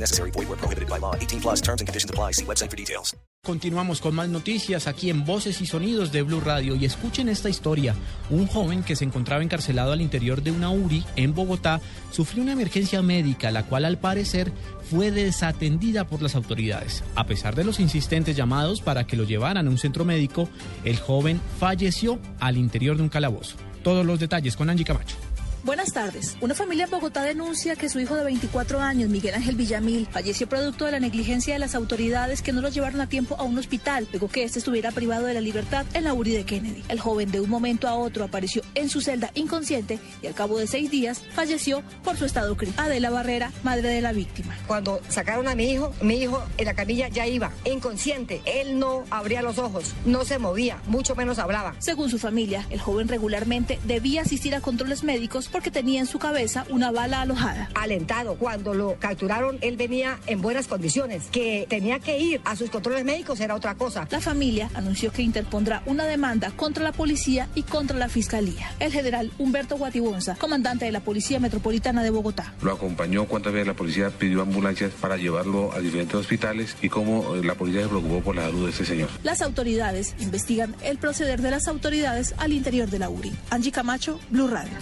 Necessary. Void prohibited by law. 18 plus terms and conditions apply. See website for details. Continuamos con más noticias aquí en Voces y Sonidos de Blue Radio y escuchen esta historia. Un joven que se encontraba encarcelado al interior de una URI en Bogotá sufrió una emergencia médica, la cual al parecer fue desatendida por las autoridades. A pesar de los insistentes llamados para que lo llevaran a un centro médico, el joven falleció al interior de un calabozo. Todos los detalles con Angie Camacho. Buenas tardes. Una familia en Bogotá denuncia que su hijo de 24 años, Miguel Ángel Villamil, falleció producto de la negligencia de las autoridades que no lo llevaron a tiempo a un hospital, luego que este estuviera privado de la libertad en la URI de Kennedy. El joven de un momento a otro apareció en su celda inconsciente y al cabo de seis días falleció por su estado crítico. Adela Barrera, madre de la víctima. Cuando sacaron a mi hijo, mi hijo en la camilla ya iba inconsciente. Él no abría los ojos, no se movía, mucho menos hablaba. Según su familia, el joven regularmente debía asistir a controles médicos porque tenía en su cabeza una bala alojada. Alentado, cuando lo capturaron, él venía en buenas condiciones. Que tenía que ir a sus controles médicos era otra cosa. La familia anunció que interpondrá una demanda contra la policía y contra la fiscalía. El general Humberto Guatibonza, comandante de la Policía Metropolitana de Bogotá. Lo acompañó cuántas veces la policía pidió ambulancias para llevarlo a diferentes hospitales y cómo la policía se preocupó por la salud de este señor. Las autoridades investigan el proceder de las autoridades al interior de la URI. Angie Camacho, Blue Radio.